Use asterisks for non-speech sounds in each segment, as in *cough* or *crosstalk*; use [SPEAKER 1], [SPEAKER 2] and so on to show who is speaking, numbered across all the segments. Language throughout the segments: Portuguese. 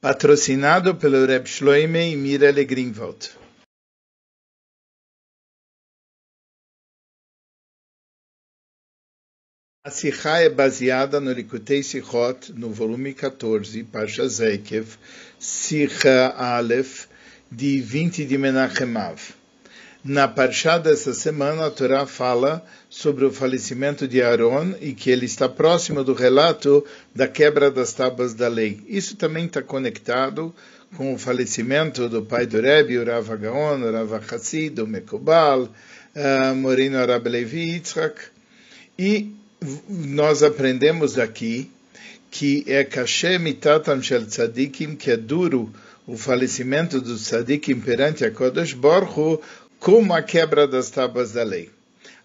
[SPEAKER 1] patrocinado pelo Reb Shloime e Mirelle Greenwald. A Sikha é baseada no Likutei Sichot, no volume 14, Pasha Zekev, Sikha Aleph, de 20 de Menachemav. Na Parshá dessa semana, a Torá fala sobre o falecimento de Aaron e que ele está próximo do relato da quebra das tábuas da lei. Isso também está conectado com o falecimento do pai do Rebbe, o Rav Gaon, o Rav Hassid, o uh, Moreno Rab Levi Yitzhak. E nós aprendemos daqui que é kashem mitatam shel tzadikim, que é duro o falecimento dos tzadikim perante a Kodesh Baruch como a quebra das tábuas da lei.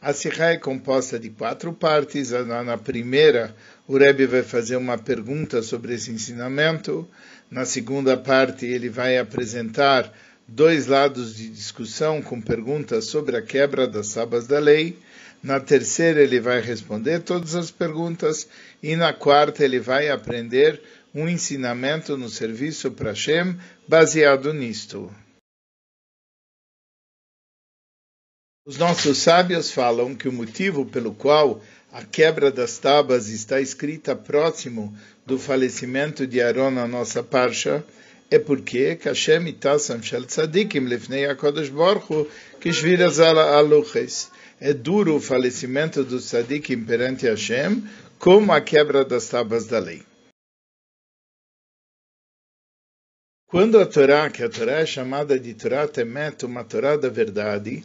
[SPEAKER 1] A Sikha é composta de quatro partes. Na primeira, o Rebbe vai fazer uma pergunta sobre esse ensinamento. Na segunda parte, ele vai apresentar dois lados de discussão com perguntas sobre a quebra das tábuas da lei. Na terceira, ele vai responder todas as perguntas. E na quarta, ele vai aprender um ensinamento no serviço para Hashem baseado nisto. Os nossos sábios falam que o motivo pelo qual a quebra das tábuas está escrita próximo do falecimento de Aaron na nossa parsha é porque Kashem itasam shel tzadikim lefnei HaKadosh Baruch Hu kishviras aluches. É duro o falecimento dos tzadikim perante Hashem como a quebra das tábuas da lei. Quando a Torá, que a Torá é chamada de Torá Temet, uma Torá da verdade,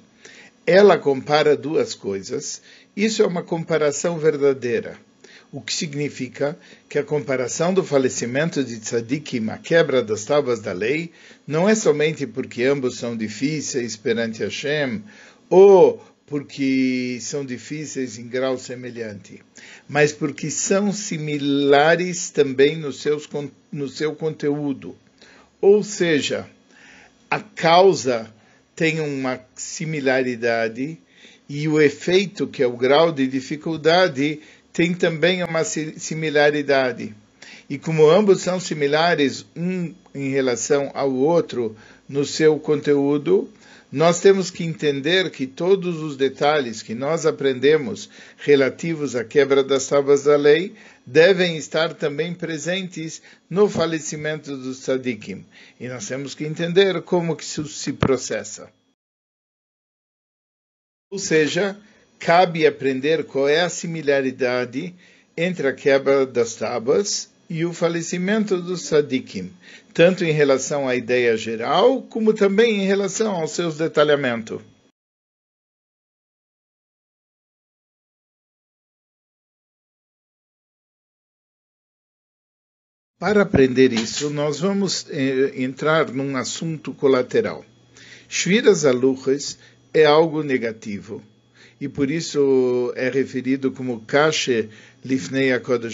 [SPEAKER 1] ela compara duas coisas. Isso é uma comparação verdadeira. O que significa que a comparação do falecimento de Tzadikim, a quebra das tábuas da lei, não é somente porque ambos são difíceis perante Hashem, ou porque são difíceis em grau semelhante, mas porque são similares também no, seus, no seu conteúdo. Ou seja, a causa tem uma similaridade e o efeito, que é o grau de dificuldade, tem também uma similaridade. E como ambos são similares um em relação ao outro no seu conteúdo, nós temos que entender que todos os detalhes que nós aprendemos relativos à quebra das tábuas da lei devem estar também presentes no falecimento do tzadikim. E nós temos que entender como que isso se processa. Ou seja, cabe aprender qual é a similaridade entre a quebra das tábuas e o falecimento do tzadikim, tanto em relação à ideia geral, como também em relação aos seus detalhamentos. Para aprender isso, nós vamos eh, entrar num assunto colateral. Shviras aluches é algo negativo e por isso é referido como kashe lifnei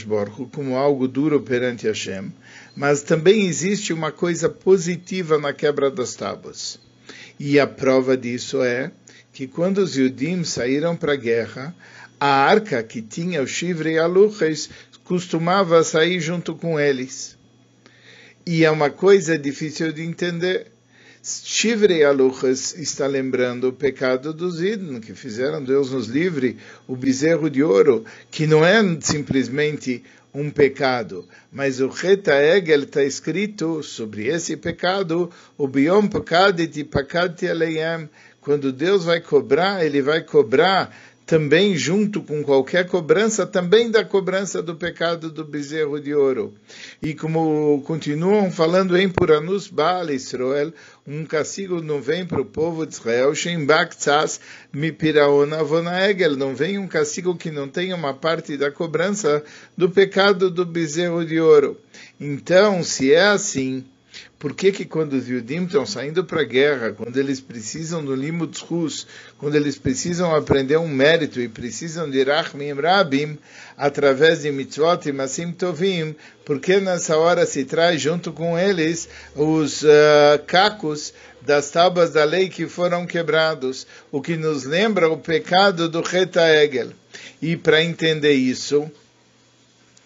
[SPEAKER 1] Baruch como algo duro perante Hashem. Mas também existe uma coisa positiva na quebra das tábuas. E a prova disso é que quando os Yudim saíram para a guerra, a arca que tinha o chifre e aluches costumava sair junto com eles. E é uma coisa difícil de entender. Shivre Aluchas está lembrando o pecado dos ídolos, que fizeram Deus nos livre, o bezerro de ouro, que não é simplesmente um pecado, mas o Reta Egel está escrito sobre esse pecado, o Biom Pakadet e quando Deus vai cobrar, ele vai cobrar também junto com qualquer cobrança, também da cobrança do pecado do bezerro de ouro. E como continuam falando em Puranus Baal Israel, um castigo não vem para o povo de Israel, não vem um castigo que não tenha uma parte da cobrança do pecado do bezerro de ouro. Então, se é assim, por que, que quando os Yudim estão saindo para a guerra, quando eles precisam do Limud Rus, quando eles precisam aprender um mérito e precisam de Rachmim Rabim, através de mitzvot e masim tovim, por que nessa hora se traz junto com eles os uh, cacos das tábuas da lei que foram quebrados, o que nos lembra o pecado do Reta Egel. E para entender isso,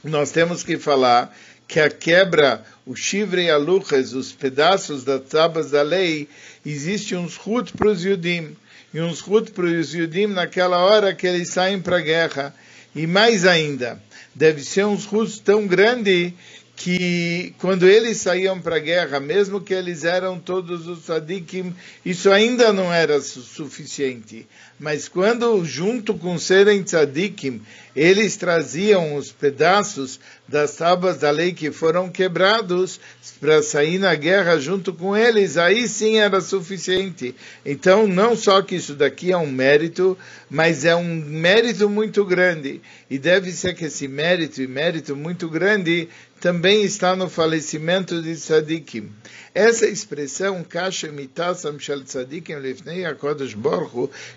[SPEAKER 1] nós temos que falar que a quebra, o chivre e aluches, os pedaços das tábuas da lei, existe um zhut para os Yudim, e um zhut para os Yudim naquela hora que eles saem para a guerra. E mais ainda, deve ser um zhut tão grande que quando eles saíam para a guerra, mesmo que eles eram todos os tzadikim, isso ainda não era suficiente. Mas quando, junto com serem tzadikim, eles traziam os pedaços das tábuas da lei que foram quebrados para sair na guerra junto com eles, aí sim era suficiente. Então, não só que isso daqui é um mérito, mas é um mérito muito grande. E deve ser que esse mérito e mérito muito grande também está no falecimento de tzadikim. Essa expressão, kasha mitasam shel tzadikim lifnei HaKodesh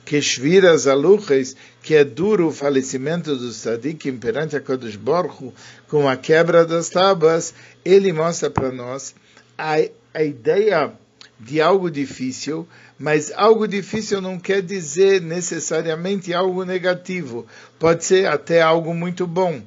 [SPEAKER 1] que aluches, que é duro o falecimento dos tzadikim perante HaKodesh Borchu, com a quebra das tábuas, ele mostra para nós a, a ideia de algo difícil, mas algo difícil não quer dizer necessariamente algo negativo, pode ser até algo muito bom.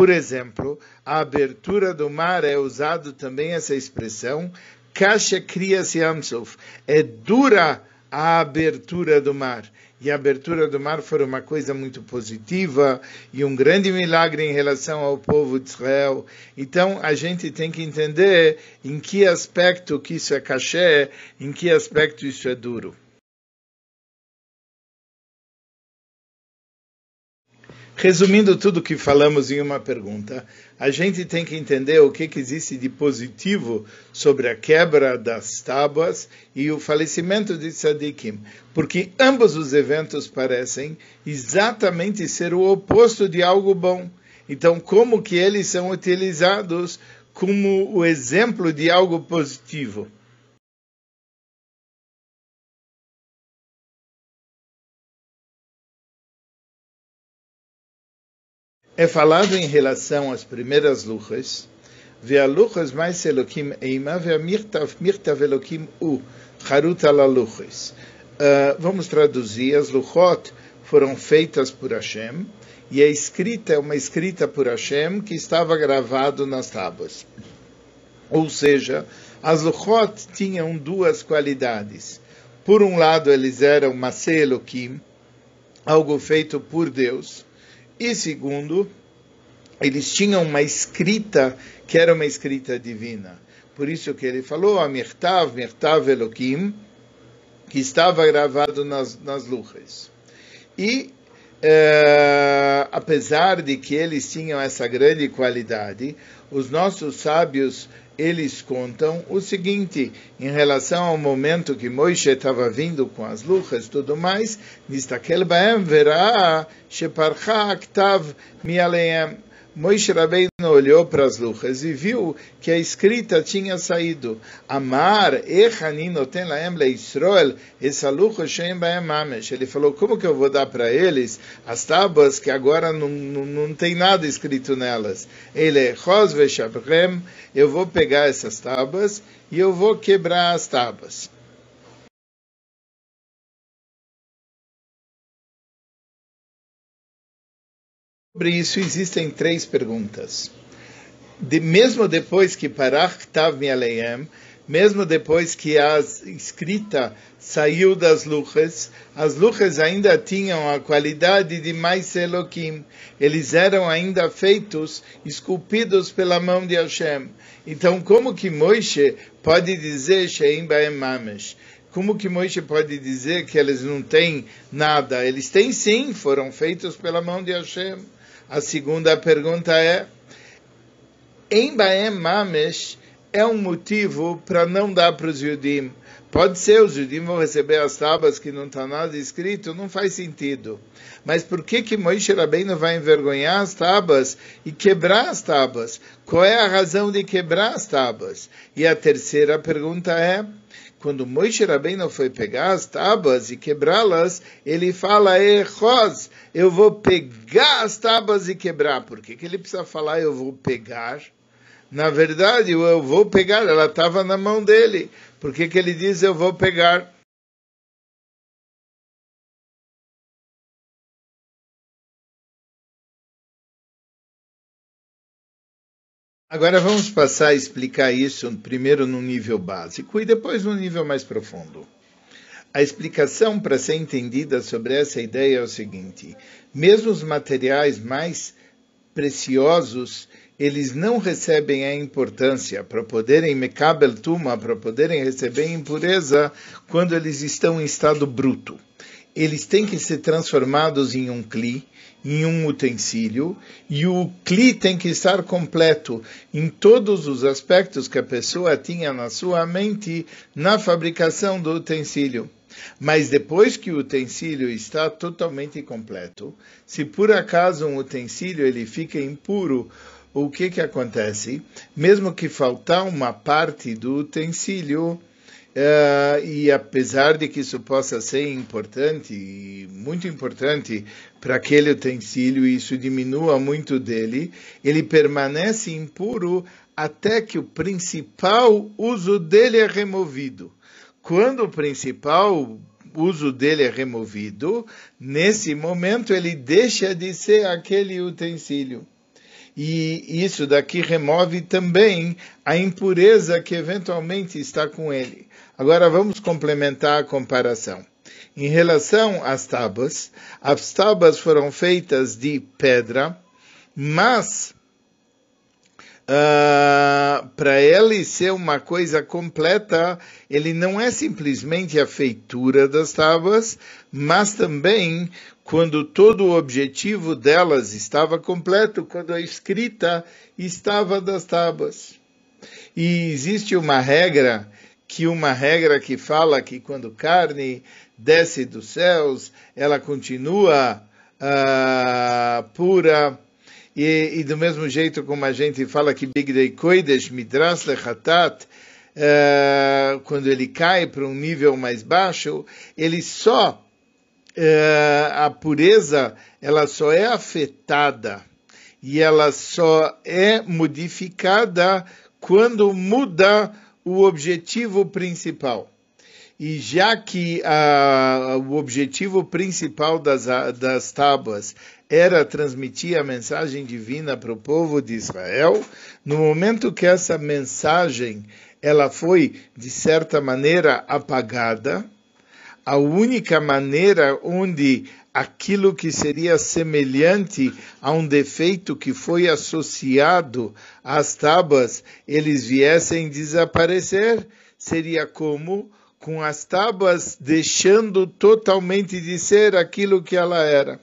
[SPEAKER 1] Por exemplo, a abertura do mar é usado também essa expressão Kasha Kriyas Yamsuf. É dura a abertura do mar. E a abertura do mar foi uma coisa muito positiva e um grande milagre em relação ao povo de Israel. Então a gente tem que entender em que aspecto que isso é caché, em que aspecto isso é duro. Resumindo tudo o que falamos em uma pergunta, a gente tem que entender o que, que existe de positivo sobre a quebra das tábuas e o falecimento de Tzadikim, porque ambos os eventos parecem exatamente ser o oposto de algo bom. Então, como que eles são utilizados como o exemplo de algo positivo? é falado em relação às primeiras luchas, והלוחס mais אלוקים אימה, והמכתב אלוקים הוא חרוט על הלוחס. Vamos traduzir, as luchot foram feitas por Hashem, e a escrita é uma escrita por Hashem que estava gravado nas tábuas. Ou seja, as luchot tinham duas qualidades. Por um lado, eles eram Maseh Elohim, algo feito por Deus, e segundo, eles tinham uma escrita que era uma escrita divina. Por isso que ele falou, Amirtav, Mirtav Elohim, que estava gravado nas, nas luchas. E, eh, apesar de que eles tinham essa grande qualidade, os nossos sábios eles contam o seguinte, em relação ao momento que Moisés estava vindo com as luchas tudo mais, Nistakel Baem verá Sheparcha Aktav Mialeem. Moisés Rabbeinu olhou para as luchas e viu que a escrita tinha saído. Amar echanin noten laem leisroel essa lucha shem baem. Ele falou, como que eu vou dar para eles as tábuas que agora não, não, não tem nada escrito nelas? Ele, veshabrem, eu vou pegar essas tábuas e eu vou quebrar as tábuas. Sobre isso existem três perguntas. De, mesmo depois que Parach Tav Mialeem, mesmo depois que a escrita saiu das luchas, as luchas ainda tinham a qualidade de mais Elohim. Eles eram ainda feitos, esculpidos pela mão de Hashem. Então, como que Moisés pode dizer Sheim Baem Mamesh? Como que Moisés pode dizer que eles não têm nada? Eles têm sim, foram feitos pela mão de Hashem. A segunda pergunta é: em Baem Mamesh é um motivo para não dar para os judim? Pode ser, os judim vão receber as tábuas que não está nada escrito, não faz sentido. Mas por que que Moisés Rabbeinu vai envergonhar as tábuas e quebrar as tábuas? Qual é a razão de quebrar as tábuas? E a terceira pergunta é, quando Moisés Rabbeinu foi pegar as tábuas e quebrá-las, ele fala, Echos, eu vou pegar as tábuas e quebrar. Por que, que ele precisa falar, eu vou pegar? Na verdade, eu vou pegar, ela estava na mão dele. Por que, que ele diz, eu vou pegar? Agora vamos passar a explicar isso primeiro no nível básico e depois no nível mais profundo. A explicação para ser entendida sobre essa ideia é o seguinte: mesmo os materiais mais preciosos, eles não recebem a importância para poderem mekabel tuma, para poderem receber impureza quando eles estão em estado bruto. Eles têm que ser transformados em um cli, em um utensílio e o CLI tem que estar completo em todos os aspectos que a pessoa tinha na sua mente na fabricação do utensílio. Mas depois que o utensílio está totalmente completo, se por acaso um utensílio ele fica impuro, o que que acontece? Mesmo que faltar uma parte do utensílio, Uh, e apesar de que isso possa ser importante, muito importante para aquele utensílio, isso diminua muito dele, ele permanece impuro até que o principal uso dele é removido. Quando o principal uso dele é removido, nesse momento ele deixa de ser aquele utensílio. E isso daqui remove também a impureza que eventualmente está com ele. Agora vamos complementar a comparação. Em relação às tábuas, as tábuas foram feitas de pedra, mas uh, para ele ser uma coisa completa, ele não é simplesmente a feitura das tábuas, mas também quando todo o objetivo delas estava completo, quando a escrita estava das tábuas. E existe uma regra que uma regra que fala que quando carne desce dos céus, ela continua uh, pura. E, e, do mesmo jeito como a gente fala que Bigdei Koidesh Midras Lechatat, uh, quando ele cai para um nível mais baixo, ele só, uh, a pureza, ela só é afetada e ela só é modificada quando muda o objetivo principal. E já que uh, o objetivo principal das, das tábuas era transmitir a mensagem divina para o povo de Israel, no momento que essa mensagem ela foi, de certa maneira, apagada, a única maneira onde aquilo que seria semelhante a um defeito que foi associado às tábuas, eles viessem desaparecer, seria como com as tábuas deixando totalmente de ser aquilo que ela era.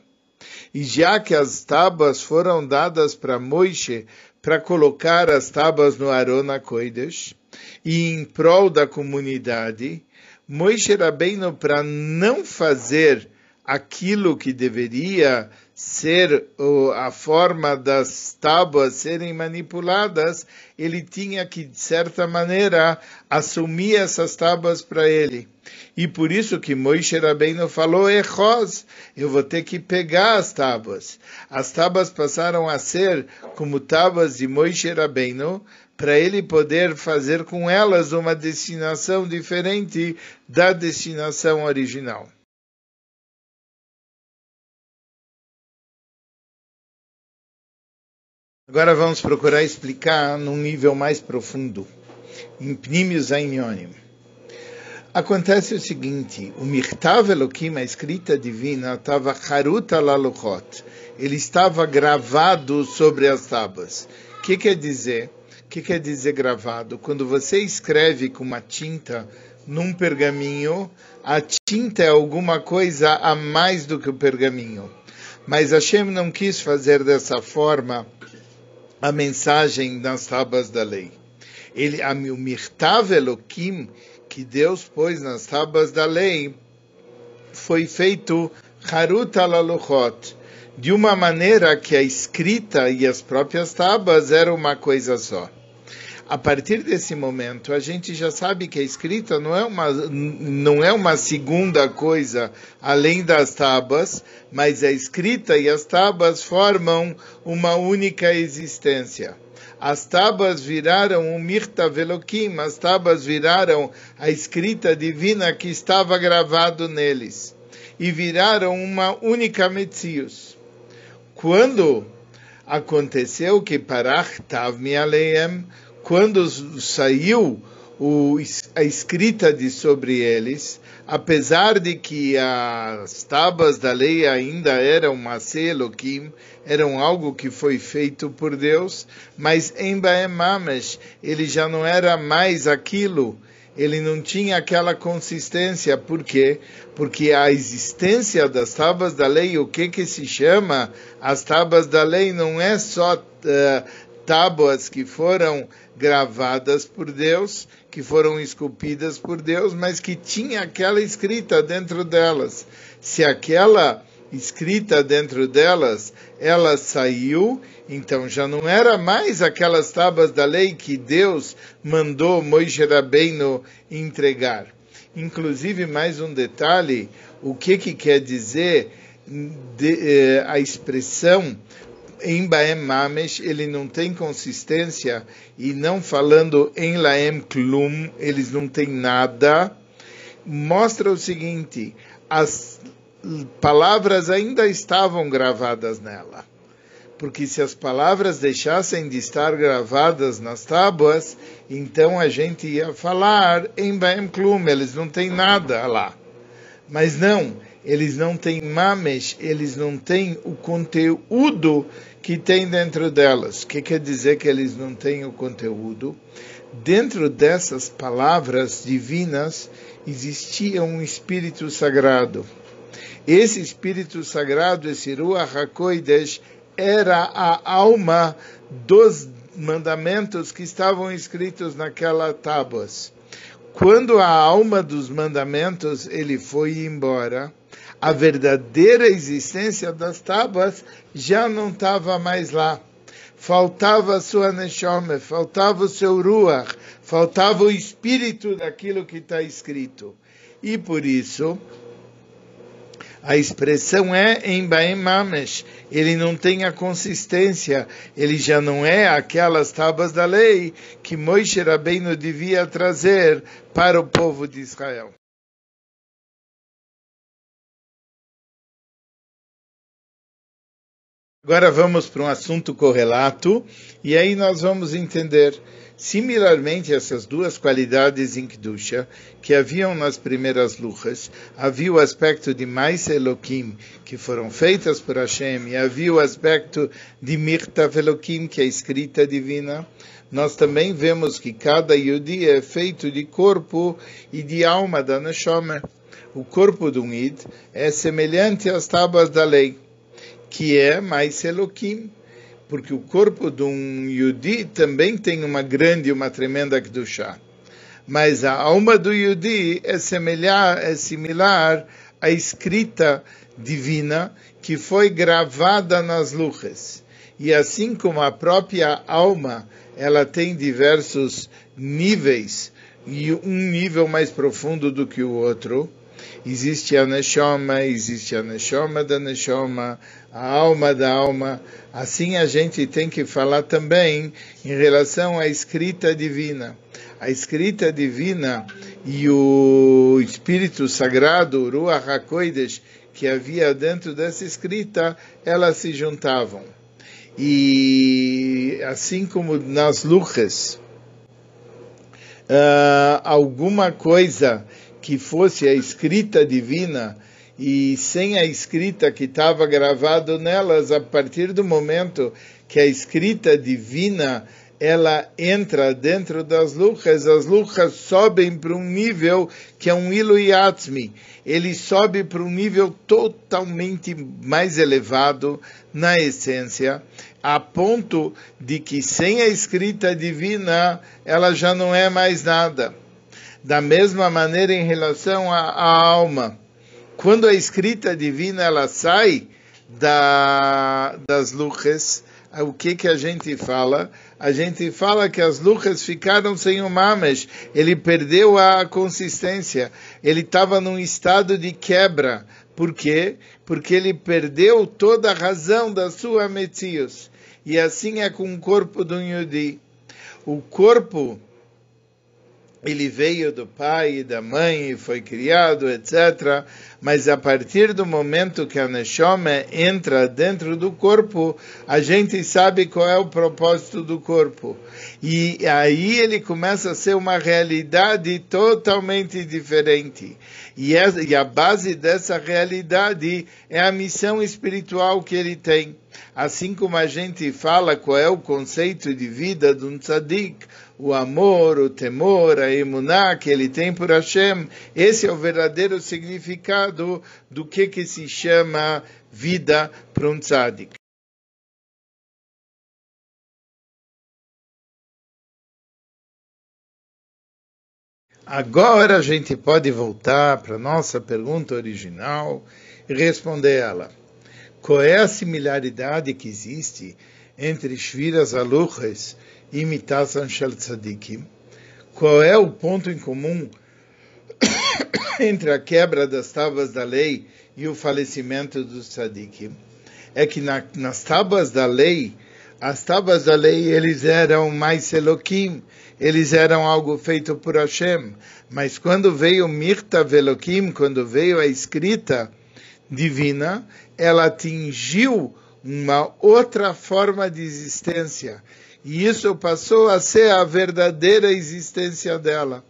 [SPEAKER 1] E já que as tábuas foram dadas para Moisés para colocar as tábuas no Arona Kodesh, e em prol da comunidade, Moisés Rabbeinu, para não fazer aquilo que deveria ser a forma das tábuas serem manipuladas, ele tinha que, de certa maneira, assumir essas tábuas para ele. E por isso que Moisés Rabbeinu falou, Echos, eu vou ter que pegar as tábuas. As tábuas passaram a ser como tábuas de Moisés Rabbeinu, para ele poder fazer com elas uma destinação diferente da destinação original. Agora vamos procurar explicar num nível mais profundo, em Pnimius Ainyonim. Acontece o seguinte, o Mirtav Elohim, a escrita divina, estava Haruta Laluchot. Ele estava gravado sobre as tábuas. O que quer dizer? O que quer dizer gravado? Quando você escreve com uma tinta num pergaminho, a tinta é alguma coisa a mais do que o pergaminho. Mas Hashem não quis fazer dessa forma a mensagem nas tábuas da lei. Ele, a, o que Deus pôs nas tábuas da lei, foi feito Harut alaluchot, de uma maneira que a escrita e as próprias tábuas eram uma coisa só a partir desse momento, a gente já sabe que a escrita não é uma, não é uma segunda coisa além das tábuas, mas a escrita e as tábuas formam uma única existência. As tábuas viraram o Mirta Veloquim, as tábuas viraram a escrita divina que estava gravado neles, e viraram uma única Metzius. Quando Aconteceu que Parach Tav Mialeem, quando saiu o, a escrita de sobre eles, apesar de que as tábuas da lei ainda eram Masé Elohim, eram algo que foi feito por Deus, mas em Baem Mamesh ele já não era mais aquilo, ele não tinha aquela consistência, por quê? Porque a existência das tábuas da lei, o que que se chama? As tábuas da lei, não é só uh, tábuas que foram gravadas por Deus, que foram esculpidas por Deus, mas que tinha aquela escrita dentro delas. Se aquela escrita dentro delas, ela saiu, então já não era mais aquelas tábuas da lei que Deus mandou Moisés Rabbeinu entregar. Inclusive, mais um detalhe, o que, que quer dizer de, eh, a expressão em Baem Mamesh ele não tem consistência e não falando em Laem Klum, eles não têm nada, mostra o seguinte, as palavras ainda estavam gravadas nela. Porque se as palavras deixassem de estar gravadas nas tábuas, então a gente ia falar em Baem Klum, eles não têm nada lá. Mas não, eles não têm mames, eles não têm o conteúdo que tem dentro delas. O que quer dizer que eles não têm o conteúdo? Dentro dessas palavras divinas existia um espírito sagrado. Esse espírito sagrado, esse Ruach HaKodesh, era a alma dos mandamentos que estavam escritos naquelas tábuas. Quando a alma dos mandamentos ele foi embora, a verdadeira existência das tábuas já não estava mais lá. Faltava a sua neshome, faltava o seu ruach, faltava o espírito daquilo que está escrito. E por isso, a expressão é em Baem Mamesh. Ele não tem a consistência, ele já não é aquelas tábuas da lei que Moisés Rabbeinu devia trazer para o povo de Israel. Agora vamos para um assunto correlato, e aí nós vamos entender similarmente essas duas qualidades em Kedusha que haviam nas primeiras luchas. Havia o aspecto de mais Elohim, que foram feitas por Hashem, e havia o aspecto de Mirtav Elohim, que é escrita divina. Nós também vemos que cada Yudi é feito de corpo e de alma da Neshama. O corpo do Id é semelhante às tábuas da lei que é mais Elohim, porque o corpo de um Yudi também tem uma grande e uma tremenda Kedushá. Mas a alma do Yudi é, semelhar, é similar à escrita divina que foi gravada nas luces. E assim como a própria alma, ela tem diversos níveis, e um nível mais profundo do que o outro, existe a Neshoma, existe a Neshoma da Neshoma, a alma da alma. Assim a gente tem que falar também em relação à escrita divina. A escrita divina e o Espírito Sagrado, Ruach HaKodesh, que havia dentro dessa escrita, elas se juntavam. E assim como nas luchas, uh, alguma coisa que fosse a escrita divina e sem a escrita que estava gravado nelas, a partir do momento que a escrita divina ela entra dentro das luchas, as luchas sobem para um nível que é um iluyatzmi. Ele sobe para um nível totalmente mais elevado na essência, a ponto de que sem a escrita divina ela já não é mais nada. Da mesma maneira em relação à, à alma quando a escrita divina ela sai da, das luchas, o que que a gente fala? A gente fala que as luchas ficaram sem o mamesh, ele perdeu a consistência, ele estava num estado de quebra. Por quê? Porque ele perdeu toda a razão da sua metzios. E assim é com o corpo do Yudi. O corpo ele veio do pai e da mãe e foi criado, etc. Mas a partir do momento que a Neshome entra dentro do corpo, a gente sabe qual é o propósito do corpo. E aí ele começa a ser uma realidade totalmente diferente. E, a base dessa realidade é a missão espiritual que ele tem. Assim como a gente fala qual é o conceito de vida de um tzadik, o amor, o temor, a emuná que ele tem por Hashem, esse é o verdadeiro significado do que, que se chama vida para um tzadik. Agora a gente pode voltar para a nossa pergunta original e responder ela. Qual é a similaridade que existe entre Shviras Aluches imitação Shel Tzadikim. Qual é o ponto em comum *coughs* entre a quebra das tábuas da lei e o falecimento dos tzadikim? É que na, nas tábuas da lei, as tábuas da lei, eles eram mais Eloquim, eles eram algo feito por Hashem. Mas quando veio Mirta Veloquim, quando veio a escrita divina, ela atingiu uma outra forma de existência. E isso passou a ser a verdadeira existência dela.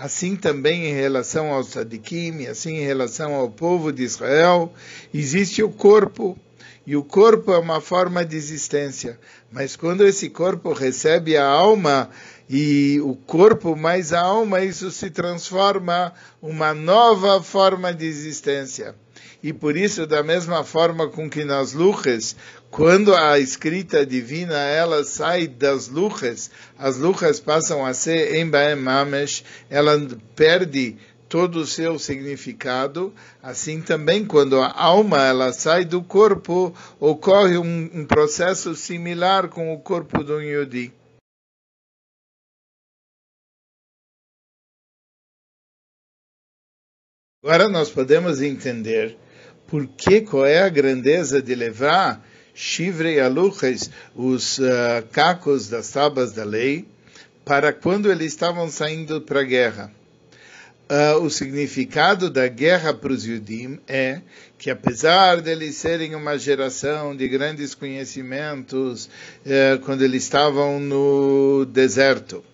[SPEAKER 1] Assim também em relação aos tzadikim, assim em relação ao povo de Israel, existe o corpo. E o corpo é uma forma de existência. Mas quando esse corpo recebe a alma, e o corpo mais a alma, isso se transforma uma nova forma de existência. E por isso, da mesma forma com que nas luches, quando a escrita divina ela sai das luches, as luches passam a ser em Mamesh, ela perde todo o seu significado. Assim também, quando a alma ela sai do corpo, ocorre um, um processo similar com o corpo do Yodi. Agora nós podemos entender por que qual é a grandeza de levar Shivre e Aluches, os uh, cacos das tábuas da lei, para quando eles estavam saindo para a guerra. Uh, o significado da guerra para os Yudim é que, apesar deles serem uma geração de grandes conhecimentos, uh, quando eles estavam no deserto,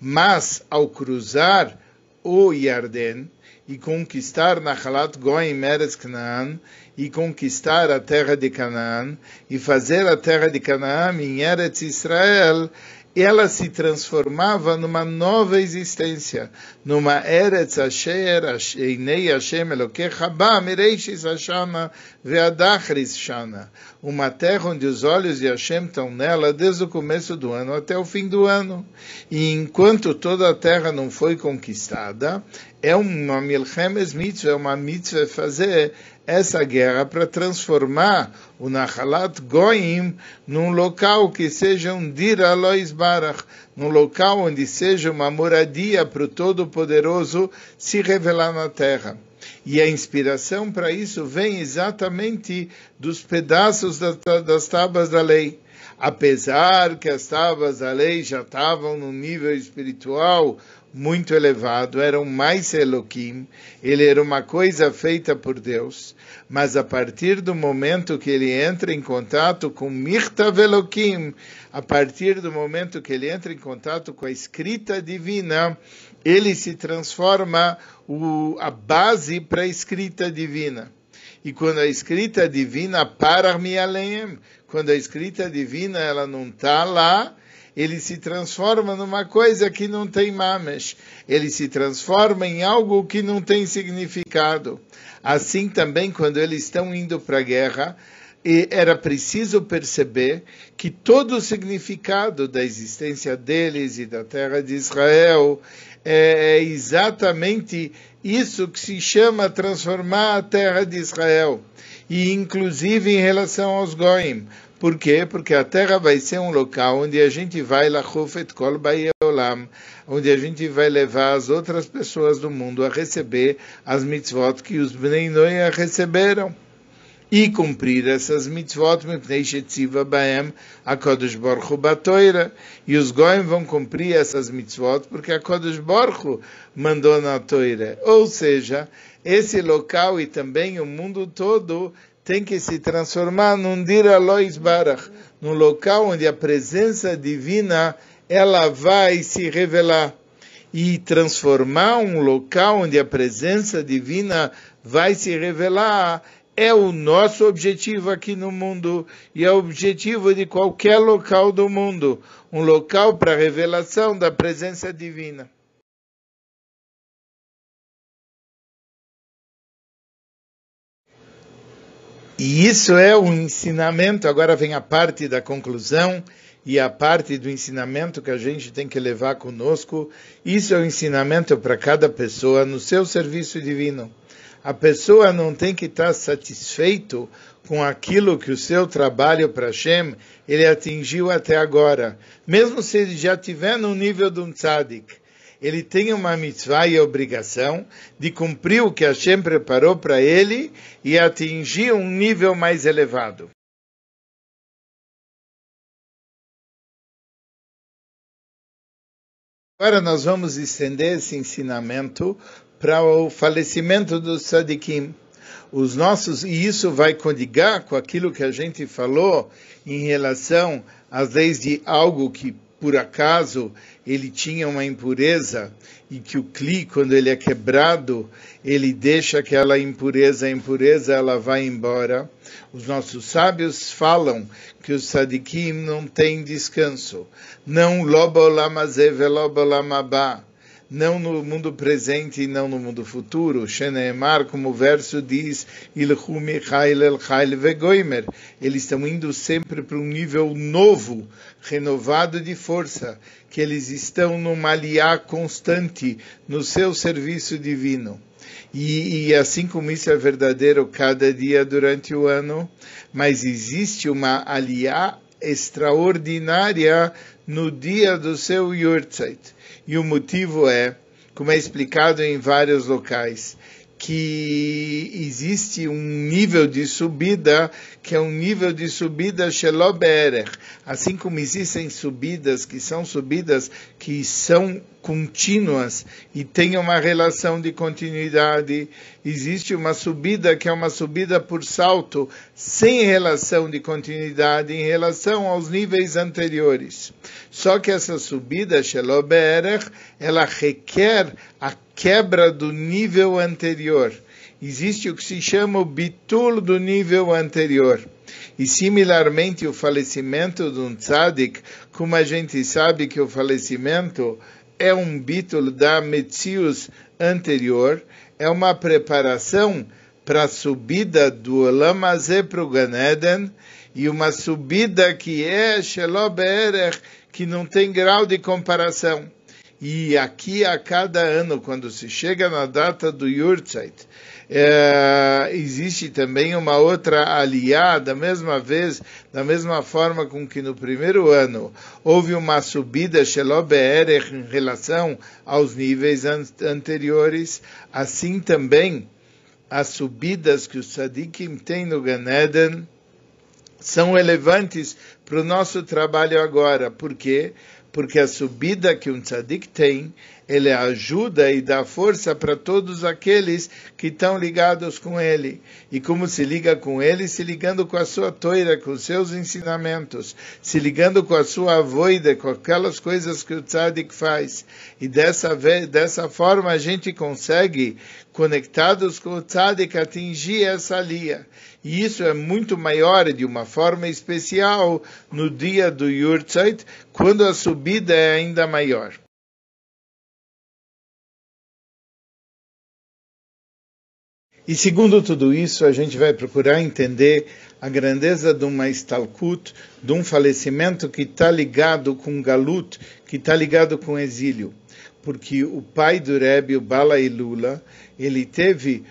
[SPEAKER 1] mas ao cruzar o Yarden, e conquistar Nahalat Goim Eretz Canaan, e conquistar a terra de Canaã, e fazer a terra de Canaã em Eretz Israel, ela se transformava numa nova existência, numa Eretz Asher, Einei Hashem Elokecha Ba, Mereishis Hashana Veadachris Shana, uma terra onde os olhos de Hashem estão nela desde o começo do ano até o fim do ano. E enquanto toda a terra não foi conquistada, é uma Milchemes Mitzvah, é uma mitzvah fazer essa guerra para transformar o Nahalat Goim num local que seja um Dira Lois Barach, num local onde seja uma moradia para o Todo-Poderoso se revelar na terra. E a inspiração para isso vem exatamente dos pedaços das, tábuas da lei. Apesar que as tábuas da lei já estavam no nível espiritual muito elevado, eram mais Elohim, ele era uma coisa feita por Deus, mas a partir do momento que ele entra em contato com Mirta Veloquim, a partir do momento que ele entra em contato com a escrita divina, ele se transforma o, a base para a escrita divina. E quando a escrita divina para me quando a escrita divina ela não está lá, ele se transforma numa coisa que não tem mames. Ele se transforma em algo que não tem significado. Assim também, quando eles estão indo para a guerra, era preciso perceber que todo o significado da existência deles e da terra de Israel é, é exatamente isso que se chama transformar a terra de Israel. E inclusive em relação aos Goim. Por quê? Porque a Terra vai ser um local onde a gente vai lachufet kol olam, onde a gente vai levar as outras pessoas do mundo a receber as mitzvot que os Bnei Noia receberam. E cumprir essas mitzvot, mipnei shetziva baem HaKadosh Baruch Hu batoira, e os goim vão cumprir essas mitzvot porque a Kodesh Baruch mandou na toira. Ou seja, esse local e também o mundo todo tem que se transformar num Dira Lois Barach, num local onde a presença divina ela vai se revelar e transformar um local onde a presença divina vai se revelar é o nosso objetivo aqui no mundo e é o objetivo de qualquer local do mundo, um local para a revelação da presença divina. E isso é um ensinamento, agora vem a parte da conclusão e a parte do ensinamento que a gente tem que levar conosco. Isso é o um ensinamento para cada pessoa no seu serviço divino. A pessoa não tem que estar satisfeito com aquilo que o seu trabalho para Hashem ele atingiu até agora, mesmo se ele já estiver no nível de um tzadik ele tem uma mitzvah e obrigação de cumprir o que Hashem preparou para ele e atingir um nível mais elevado. Agora nós vamos estender esse ensinamento para o falecimento dos tzadikim. Os nossos, e isso vai codigar com aquilo que a gente falou em relação às leis de algo que por acaso ele tinha uma impureza e que o cli, quando ele é quebrado, ele deixa aquela impureza, a impureza ela vai embora. Os nossos sábios falam que os sadikim não têm descanso. Não lobolamazev lobolamabá não no mundo presente e não no mundo futuro. Sheneemar, como o verso diz, eles estão indo sempre para um nível novo, renovado de força, que eles estão numa aliá constante no seu serviço divino. E, e, assim como isso é verdadeiro cada dia durante o ano, mas existe uma aliá extraordinária no dia do seu Yurtzeit. E o motivo é, como é explicado em vários locais, que existe um nível de subida que é um nível de subida sheloberech, assim como existem subidas que são subidas que são contínuas e têm uma relação de continuidade, existe uma subida que é uma subida por salto, sem relação de continuidade em relação aos níveis anteriores. Só que essa subida sheloberech, ela requer a quebra do nível anterior. Existe o que se chama o bitul do nível anterior. E similarmente o falecimento de um tzadik, como a gente sabe que o falecimento é um bitul da Metzius anterior, é uma preparação para a subida do Olam para o Ganeden, e uma subida que é Sheloberech, que não tem grau de comparação. E aqui a cada ano, quando se chega na data do Yurtzeit, é, existe também uma outra aliá, da mesma vez, da mesma forma com que no primeiro ano houve uma subida Shelobeerech em relação aos níveis an anteriores, assim também as subidas que os tzadikim têm no Ganeden são relevantes para o nosso trabalho agora. Por quê? porque a subida que um tzadik tem, ele ajuda e dá força para todos aqueles que estão ligados com ele. E como se liga com ele? Se ligando com a sua toira, com os seus ensinamentos, se ligando com a sua avoida, com aquelas coisas que o tzadik faz. E dessa, vez, dessa forma a gente consegue, conectados com o tzadik, atingir essa linha. E isso é muito maior de uma forma especial no dia do Yurtzeit, quando a subida é ainda maior. E segundo tudo isso, a gente vai procurar entender a grandeza de uma estalkut, de um falecimento que está ligado com galut, que está ligado com exílio. Porque o pai do Rebbe, o Bala Ilula, ele teve,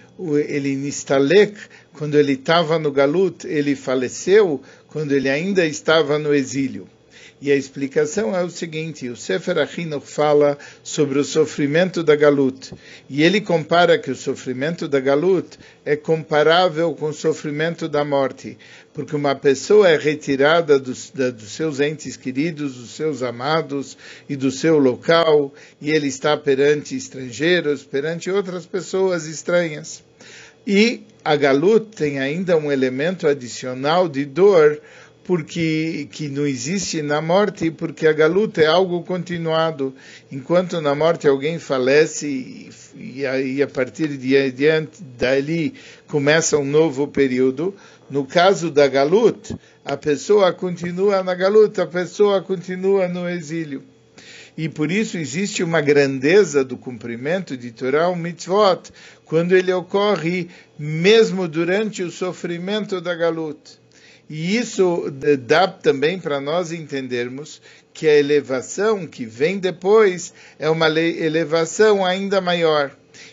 [SPEAKER 1] ele Nistalek, quando ele estava no Galut, ele faleceu quando ele ainda estava no exílio. E a explicação é o seguinte: o Sefer Achinuch fala sobre o sofrimento da Galut. E ele compara que o sofrimento da Galut é comparável com o sofrimento da morte. Porque uma pessoa é retirada dos, da, dos seus entes queridos, dos seus amados e do seu local, e ele está perante estrangeiros, perante outras pessoas estranhas. E a Galut tem ainda um elemento adicional de dor, porque que não existe na morte, porque a galuta é algo continuado. Enquanto na morte alguém falece e, aí a partir de adiante dali começa um novo período, no caso da galuta, a pessoa continua na galuta, a pessoa continua no exílio. E por isso existe uma grandeza do cumprimento de Torah, um mitzvot, quando ele ocorre mesmo durante o sofrimento da galuta. E isso dá também para nós entendermos que a elevação que vem depois é uma elevação ainda maior.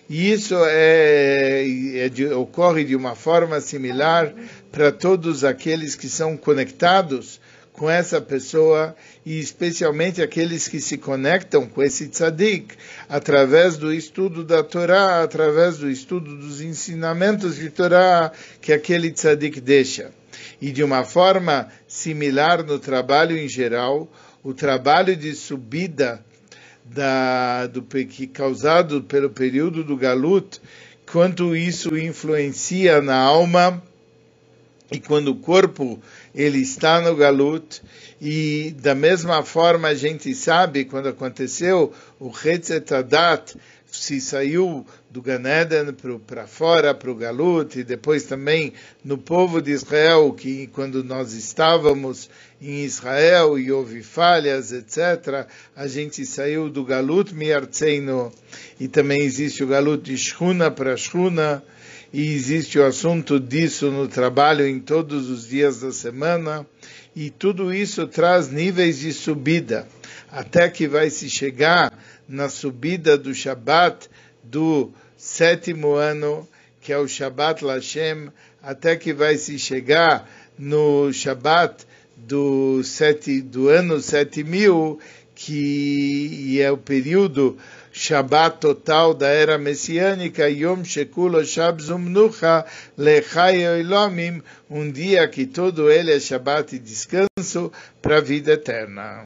[SPEAKER 1] E isso é, é de, ocorre de uma forma similar para todos aqueles que são conectados com essa pessoa e especialmente aqueles que se conectam com esse tzadik através do estudo da Torá, através do estudo dos ensinamentos de Torá que aquele tzadik deixa. E de uma forma similar no trabalho em geral, o trabalho de subida da, do, que causado pelo período do Galut, quanto isso influencia na alma e quando o corpo ele está no Galut e da mesma forma a gente sabe quando aconteceu o Hetzetadat se saiu do Ganeden para fora, para o Galut, e depois também no povo de Israel, que quando nós estávamos em Israel e houve falhas, etc., a gente saiu do Galut Miartzeino, e também existe o Galut de Shuna para Shuna, e existe o assunto disso no trabalho em todos os dias da semana, e tudo isso traz níveis de subida, até que vai se chegar na subida do Shabat do sétimo ano, que é o Shabat Lashem, até que vai se chegar no Shabat do, sete, do ano 7000, que é o período Shabat total da era messiânica, Yom Shekulo Shab Zumnucha Lechai Elohim, um dia que todo ele é Shabat e descanso para a vida eterna.